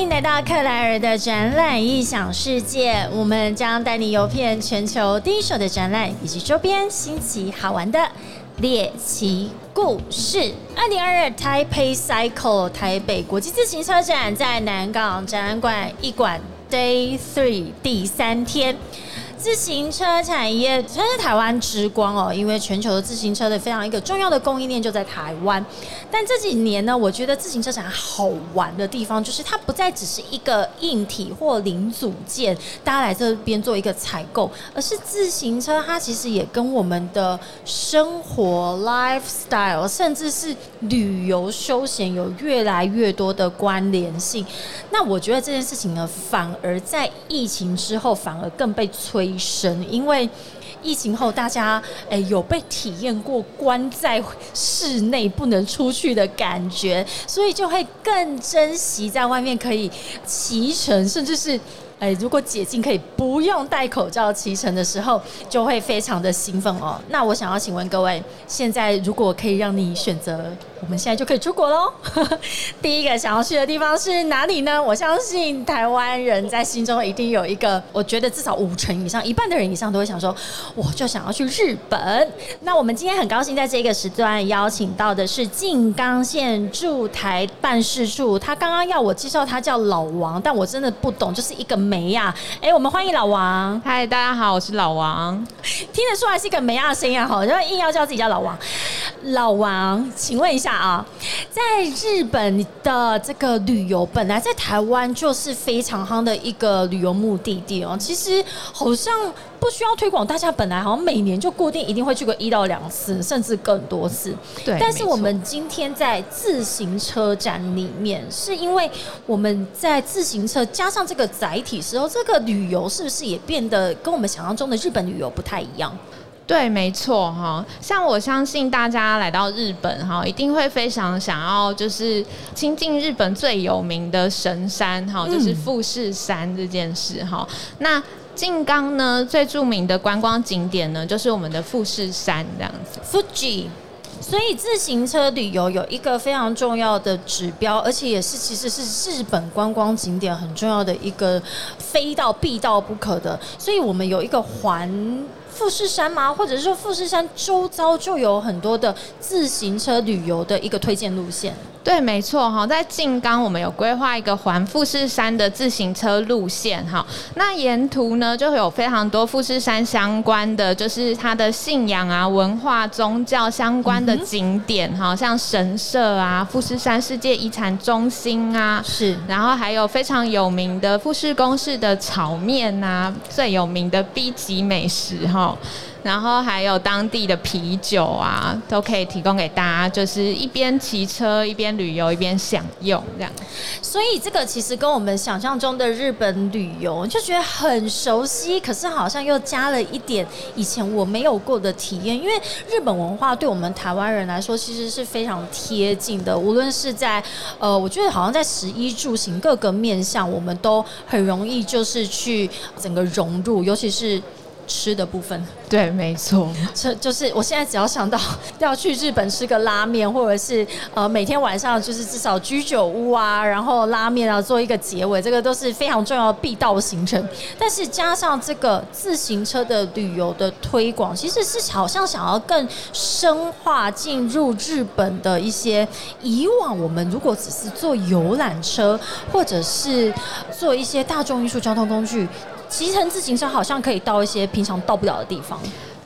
迎来到克莱尔的展览异想世界，我们将带你游遍全球第一手的展览以及周边新奇好玩的猎奇故事。二零二二台北 Cycle 台北国际自行车展在南港展览馆一馆 Day Three 第三天。自行车产业算是台湾之光哦，因为全球的自行车的非常一个重要的供应链就在台湾。但这几年呢，我觉得自行车展好玩的地方，就是它不再只是一个硬体或零组件，大家来这边做一个采购，而是自行车它其实也跟我们的生活 lifestyle，甚至是旅游休闲有越来越多的关联性。那我觉得这件事情呢，反而在疫情之后，反而更被催。一生，因为疫情后大家诶有被体验过关在室内不能出去的感觉，所以就会更珍惜在外面可以骑乘，甚至是诶如果解禁可以不用戴口罩骑乘的时候，就会非常的兴奋哦。那我想要请问各位，现在如果可以让你选择？我们现在就可以出国喽！第一个想要去的地方是哪里呢？我相信台湾人在心中一定有一个，我觉得至少五成以上、一半的人以上都会想说，我就想要去日本。那我们今天很高兴在这个时段邀请到的是静冈县驻台办事处，他刚刚要我介绍他叫老王，但我真的不懂，就是一个梅呀。哎，我们欢迎老王。嗨，大家好，我是老王。听得出来是一个梅亚的声音啊，好，然后硬要叫自己叫老王。老王，请问一下。啊，在日本的这个旅游，本来在台湾就是非常夯的一个旅游目的地哦。其实好像不需要推广，大家本来好像每年就固定一定会去个一到两次，甚至更多次。对。但是我们今天在自行车展里面，是因为我们在自行车加上这个载体时候，这个旅游是不是也变得跟我们想象中的日本旅游不太一样？对，没错哈。像我相信大家来到日本哈，一定会非常想要就是亲近日本最有名的神山哈，就是富士山这件事哈。那静冈呢，最著名的观光景点呢，就是我们的富士山这样子。Fuji。所以自行车旅游有一个非常重要的指标，而且也是其实是日本观光景点很重要的一个非到必到不可的。所以我们有一个环。富士山吗？或者是说富士山周遭就有很多的自行车旅游的一个推荐路线？对，没错哈，在静冈我们有规划一个环富士山的自行车路线哈。那沿途呢，就会有非常多富士山相关的，就是它的信仰啊、文化、宗教相关的景点哈，像神社啊、富士山世界遗产中心啊，是，然后还有非常有名的富士宫式的炒面啊，最有名的 B 级美食哈。然后还有当地的啤酒啊，都可以提供给大家，就是一边骑车一边旅游一边享用这样。所以这个其实跟我们想象中的日本旅游就觉得很熟悉，可是好像又加了一点以前我没有过的体验。因为日本文化对我们台湾人来说其实是非常贴近的，无论是在呃，我觉得好像在食衣住行各个面向，我们都很容易就是去整个融入，尤其是。吃的部分，对，没错，这就是我现在只要想到 要去日本吃个拉面，或者是呃每天晚上就是至少居酒屋啊，然后拉面啊做一个结尾，这个都是非常重要的必到行程。但是加上这个自行车的旅游的推广，其实是好像想要更深化进入日本的一些以往我们如果只是坐游览车或者是做一些大众运输交通工具。骑乘自行车好像可以到一些平常到不了的地方。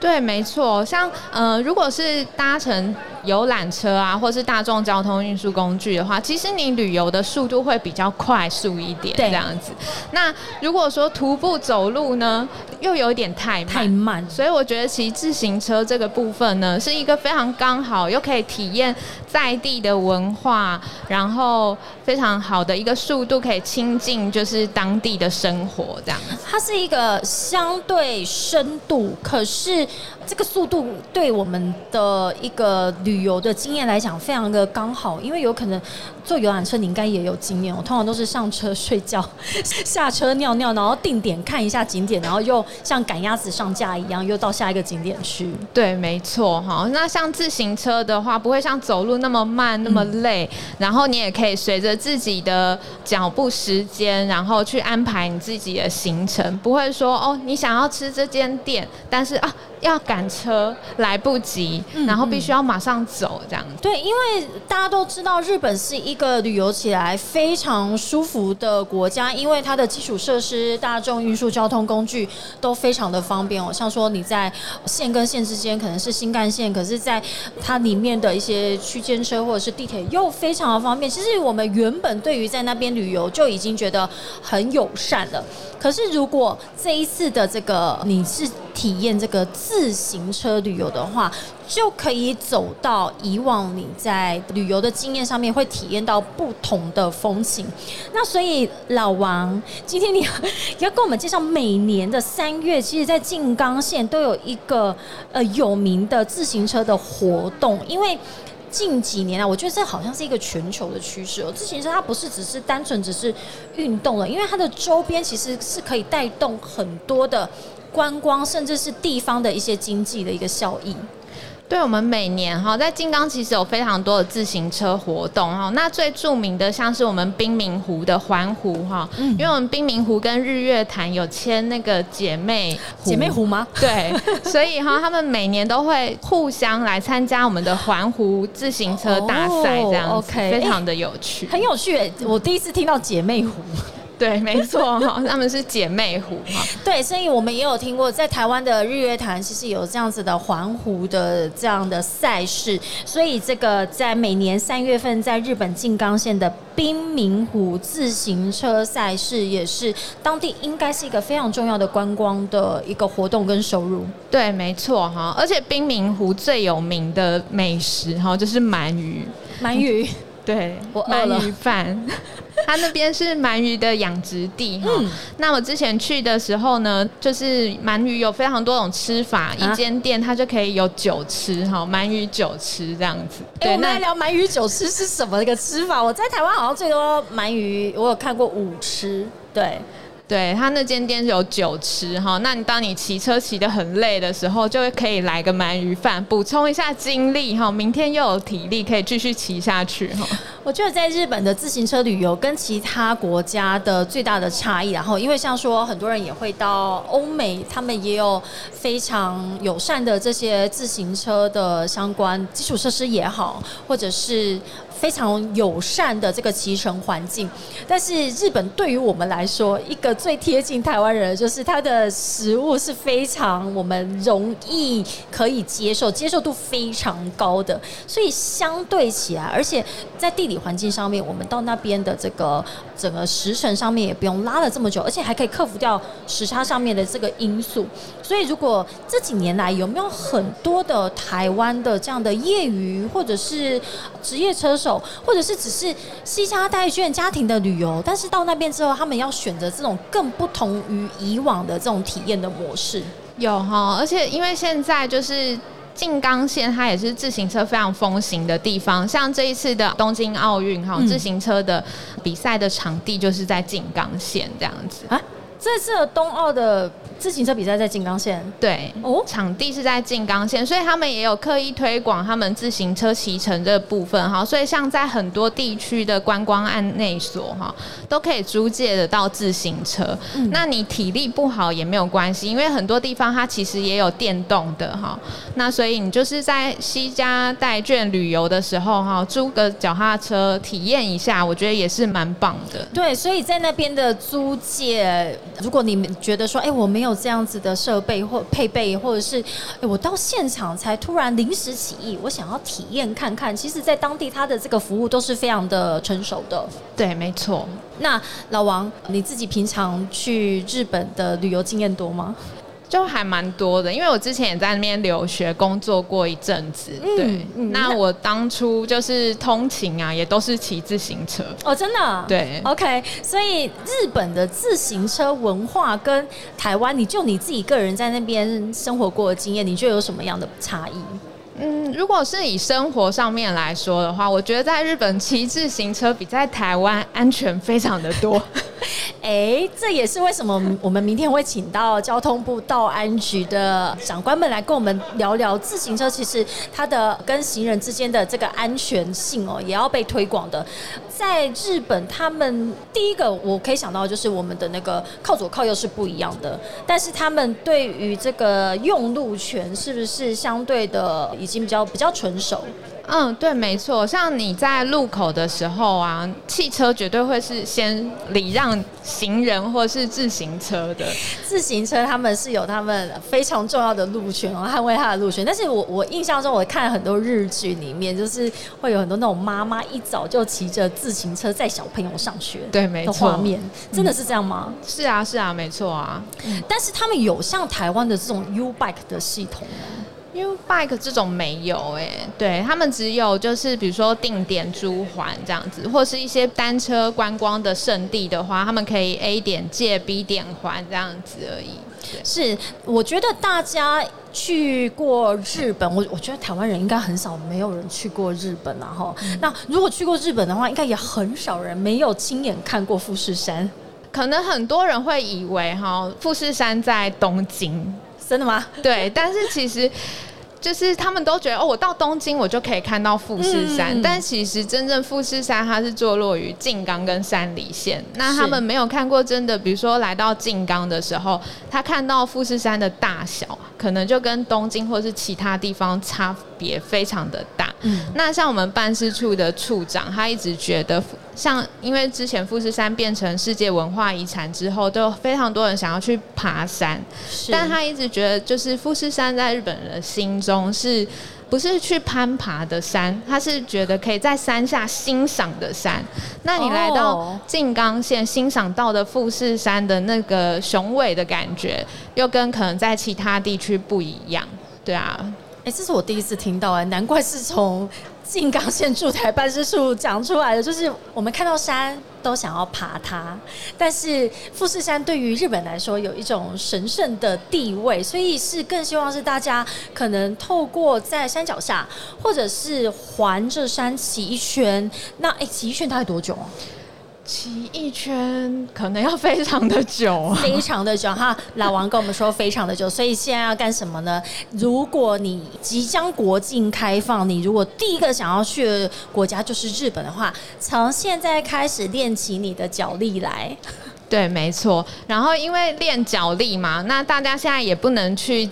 对，没错，像呃，如果是搭乘。游览车啊，或是大众交通运输工具的话，其实你旅游的速度会比较快速一点，这样子。那如果说徒步走路呢，又有点太太慢，所以我觉得骑自行车这个部分呢，是一个非常刚好又可以体验在地的文化，然后非常好的一个速度，可以亲近就是当地的生活这样。它是一个相对深度，可是这个速度对我们的一个旅游的经验来讲，非常的刚好，因为有可能坐游览车，你应该也有经验。我通常都是上车睡觉，下车尿尿，然后定点看一下景点，然后又像赶鸭子上架一样，又到下一个景点去。对，没错哈。那像自行车的话，不会像走路那么慢那么累，然后你也可以随着自己的脚步时间，然后去安排你自己的行程，不会说哦，你想要吃这间店，但是啊。要赶车来不及，然后必须要马上走这样。对，因为大家都知道日本是一个旅游起来非常舒服的国家，因为它的基础设施、大众运输交通工具都非常的方便哦。像说你在线跟线之间可能是新干线，可是在它里面的一些区间车或者是地铁又非常的方便。其实我们原本对于在那边旅游就已经觉得很友善了。可是如果这一次的这个你是体验这个自行车旅游的话，就可以走到以往你在旅游的经验上面会体验到不同的风情。那所以老王，今天你要跟我们介绍，每年的三月，其实在静冈县都有一个呃有名的自行车的活动，因为。近几年啊，我觉得这好像是一个全球的趋势哦。自行车它不是只是单纯只是运动了，因为它的周边其实是可以带动很多的观光，甚至是地方的一些经济的一个效益。对我们每年哈，在金刚其实有非常多的自行车活动哈。那最著名的像是我们冰明湖的环湖哈，嗯因为我们冰明湖跟日月潭有签那个姐妹姐妹湖吗？对，所以哈，他们每年都会互相来参加我们的环湖自行车大赛，这样子非常的有趣，很有趣。我第一次听到姐妹湖。对，没错哈，他们是姐妹湖哈。对，所以我们也有听过，在台湾的日月潭其实有这样子的环湖的这样的赛事，所以这个在每年三月份在日本静冈县的滨明湖自行车赛事，也是当地应该是一个非常重要的观光的一个活动跟收入。对，没错哈，而且滨明湖最有名的美食哈就是鳗鱼，鳗鱼，对，鳗鱼饭。它那边是鳗鱼的养殖地哈，那我之前去的时候呢，就是鳗鱼有非常多种吃法，一间店它就可以有酒吃哈，鳗鱼酒吃这样子。对，我们来聊鳗鱼酒吃是什么一个吃法？我在台湾好像最多鳗鱼，我有看过五吃，对。对他那间店有酒吃哈，那你当你骑车骑得很累的时候，就会可以来个鳗鱼饭，补充一下精力哈，明天又有体力可以继续骑下去哈。我觉得在日本的自行车旅游跟其他国家的最大的差异，然后因为像说很多人也会到欧美，他们也有非常友善的这些自行车的相关基础设施也好，或者是。非常友善的这个骑乘环境，但是日本对于我们来说，一个最贴近台湾人，就是它的食物是非常我们容易可以接受、接受度非常高的，所以相对起来，而且在地理环境上面，我们到那边的这个整个时程上面也不用拉了这么久，而且还可以克服掉时差上面的这个因素。所以，如果这几年来有没有很多的台湾的这样的业余或者是职业车手？或者是只是西家带眷家庭的旅游，但是到那边之后，他们要选择这种更不同于以往的这种体验的模式。有哈，而且因为现在就是静冈县，它也是自行车非常风行的地方。像这一次的东京奥运哈，自行车的比赛的场地就是在静冈县这样子啊。这次的冬奥的。自行车比赛在静冈县，对，哦，场地是在静冈县，所以他们也有刻意推广他们自行车骑乘这部分哈，所以像在很多地区的观光案内所哈，都可以租借得到自行车。那你体力不好也没有关系，因为很多地方它其实也有电动的哈。那所以你就是在西加带眷旅游的时候哈，租个脚踏车体验一下，我觉得也是蛮棒的。对，所以在那边的租借，如果你们觉得说，哎，我没有。有这样子的设备或配备，或者是我到现场才突然临时起意，我想要体验看看。其实，在当地它的这个服务都是非常的成熟的。对，没错。那老王，你自己平常去日本的旅游经验多吗？就还蛮多的，因为我之前也在那边留学工作过一阵子。对，那我当初就是通勤啊，也都是骑自行车。哦，真的？对。OK，所以日本的自行车文化跟台湾，你就你自己个人在那边生活过的经验，你觉得有什么样的差异？嗯，如果是以生活上面来说的话，我觉得在日本骑自行车比在台湾安全非常的多。哎，这也是为什么我们明天会请到交通部道安局的长官们来跟我们聊聊自行车，其实它的跟行人之间的这个安全性哦，也要被推广的。在日本，他们第一个我可以想到就是我们的那个靠左靠右是不一样的，但是他们对于这个用路权是不是相对的已经比较比较成熟？嗯，对，没错。像你在路口的时候啊，汽车绝对会是先礼让行人或是自行车的。自行车他们是有他们非常重要的路权哦，捍卫他的路权。但是我我印象中，我看很多日剧里面，就是会有很多那种妈妈一早就骑着自行车载小朋友上学，对，没错。画面真的是这样吗？是啊，是啊，没错啊。但是他们有像台湾的这种 U Bike 的系统吗？因为 bike 这种没有哎，对他们只有就是比如说定点租还这样子，或是一些单车观光的圣地的话，他们可以 A 点借 B 点还这样子而已。是，我觉得大家去过日本，我我觉得台湾人应该很少没有人去过日本然后那如果去过日本的话，应该也很少人没有亲眼看过富士山。可能很多人会以为哈富士山在东京，真的吗？对，但是其实。就是他们都觉得哦，我到东京我就可以看到富士山，但其实真正富士山它是坐落于静冈跟山梨县。那他们没有看过真的，比如说来到静冈的时候，他看到富士山的大小，可能就跟东京或是其他地方差别非常的大。嗯那像我们办事处的处长，他一直觉得。像因为之前富士山变成世界文化遗产之后，都有非常多人想要去爬山，但他一直觉得，就是富士山在日本人的心中是不是去攀爬的山？他是觉得可以在山下欣赏的山。那你来到静冈县欣赏到的富士山的那个雄伟的感觉，又跟可能在其他地区不一样，对啊。这是我第一次听到哎，难怪是从。静冈县驻台办事处讲出来的，就是我们看到山都想要爬它，但是富士山对于日本来说有一种神圣的地位，所以是更希望是大家可能透过在山脚下，或者是环着山骑一圈。那哎，骑一圈大概多久啊？骑一圈可能要非常的久，非常的久哈。老王跟我们说非常的久，所以现在要干什么呢？如果你即将国境开放，你如果第一个想要去的国家就是日本的话，从现在开始练起你的脚力来。对，没错。然后因为练脚力嘛，那大家现在也不能去。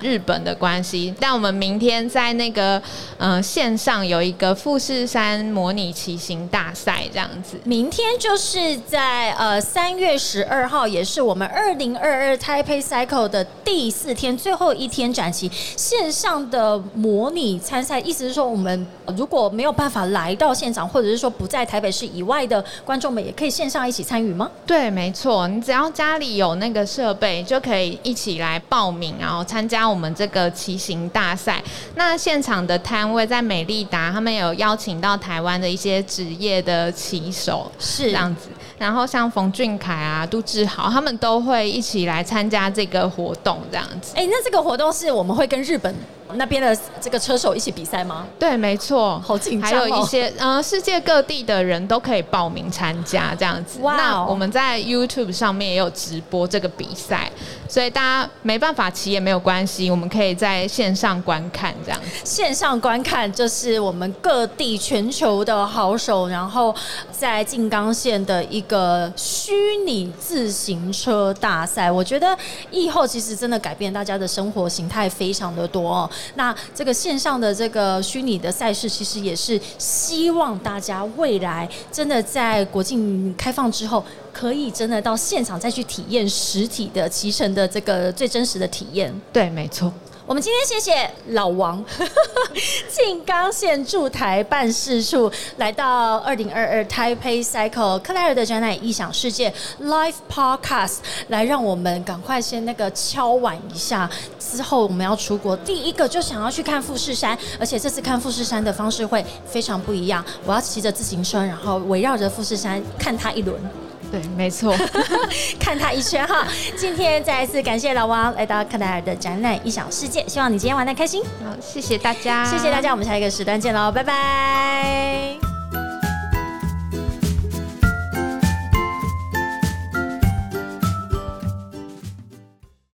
日本的关系，但我们明天在那个嗯线上有一个富士山模拟骑行大赛，这样子。明天就是在呃三月十二号，也是我们二零二二 Taipei Cycle 的第四天，最后一天展期线上的模拟参赛。意思是说，我们如果没有办法来到现场，或者是说不在台北市以外的观众们，也可以线上一起参与吗？对，没错，你只要家里有那个设备，就可以一起来报名，然后参加。我们这个骑行大赛，那现场的摊位在美利达，他们有邀请到台湾的一些职业的骑手，是这样子。然后像冯俊凯啊、杜志豪，他们都会一起来参加这个活动，这样子。哎，那这个活动是我们会跟日本。那边的这个车手一起比赛吗？对，没错，好紧张。还有一些呃，世界各地的人都可以报名参加这样子。那我们在 YouTube 上面也有直播这个比赛，所以大家没办法骑也没有关系，我们可以在线上观看这样。线上观看就是我们各地全球的好手，然后在静冈县的一个虚拟自行车大赛。我觉得以后其实真的改变大家的生活形态非常的多哦。那这个线上的这个虚拟的赛事，其实也是希望大家未来真的在国境开放之后，可以真的到现场再去体验实体的骑乘的这个最真实的体验。对，没错。我们今天谢谢老王 静冈县驻台办事处来到二零二二 Taipei Cycle 克莱尔的展览异想世界 Live Podcast 来让我们赶快先那个敲碗一下，之后我们要出国，第一个就想要去看富士山，而且这次看富士山的方式会非常不一样，我要骑着自行车，然后围绕着富士山看它一轮。对，没错，看他一圈哈。今天再一次感谢老王来到克莱尔的展览一小世界，希望你今天玩的开心。好，谢谢大家，谢谢大家，我们下一个时段见喽，拜拜。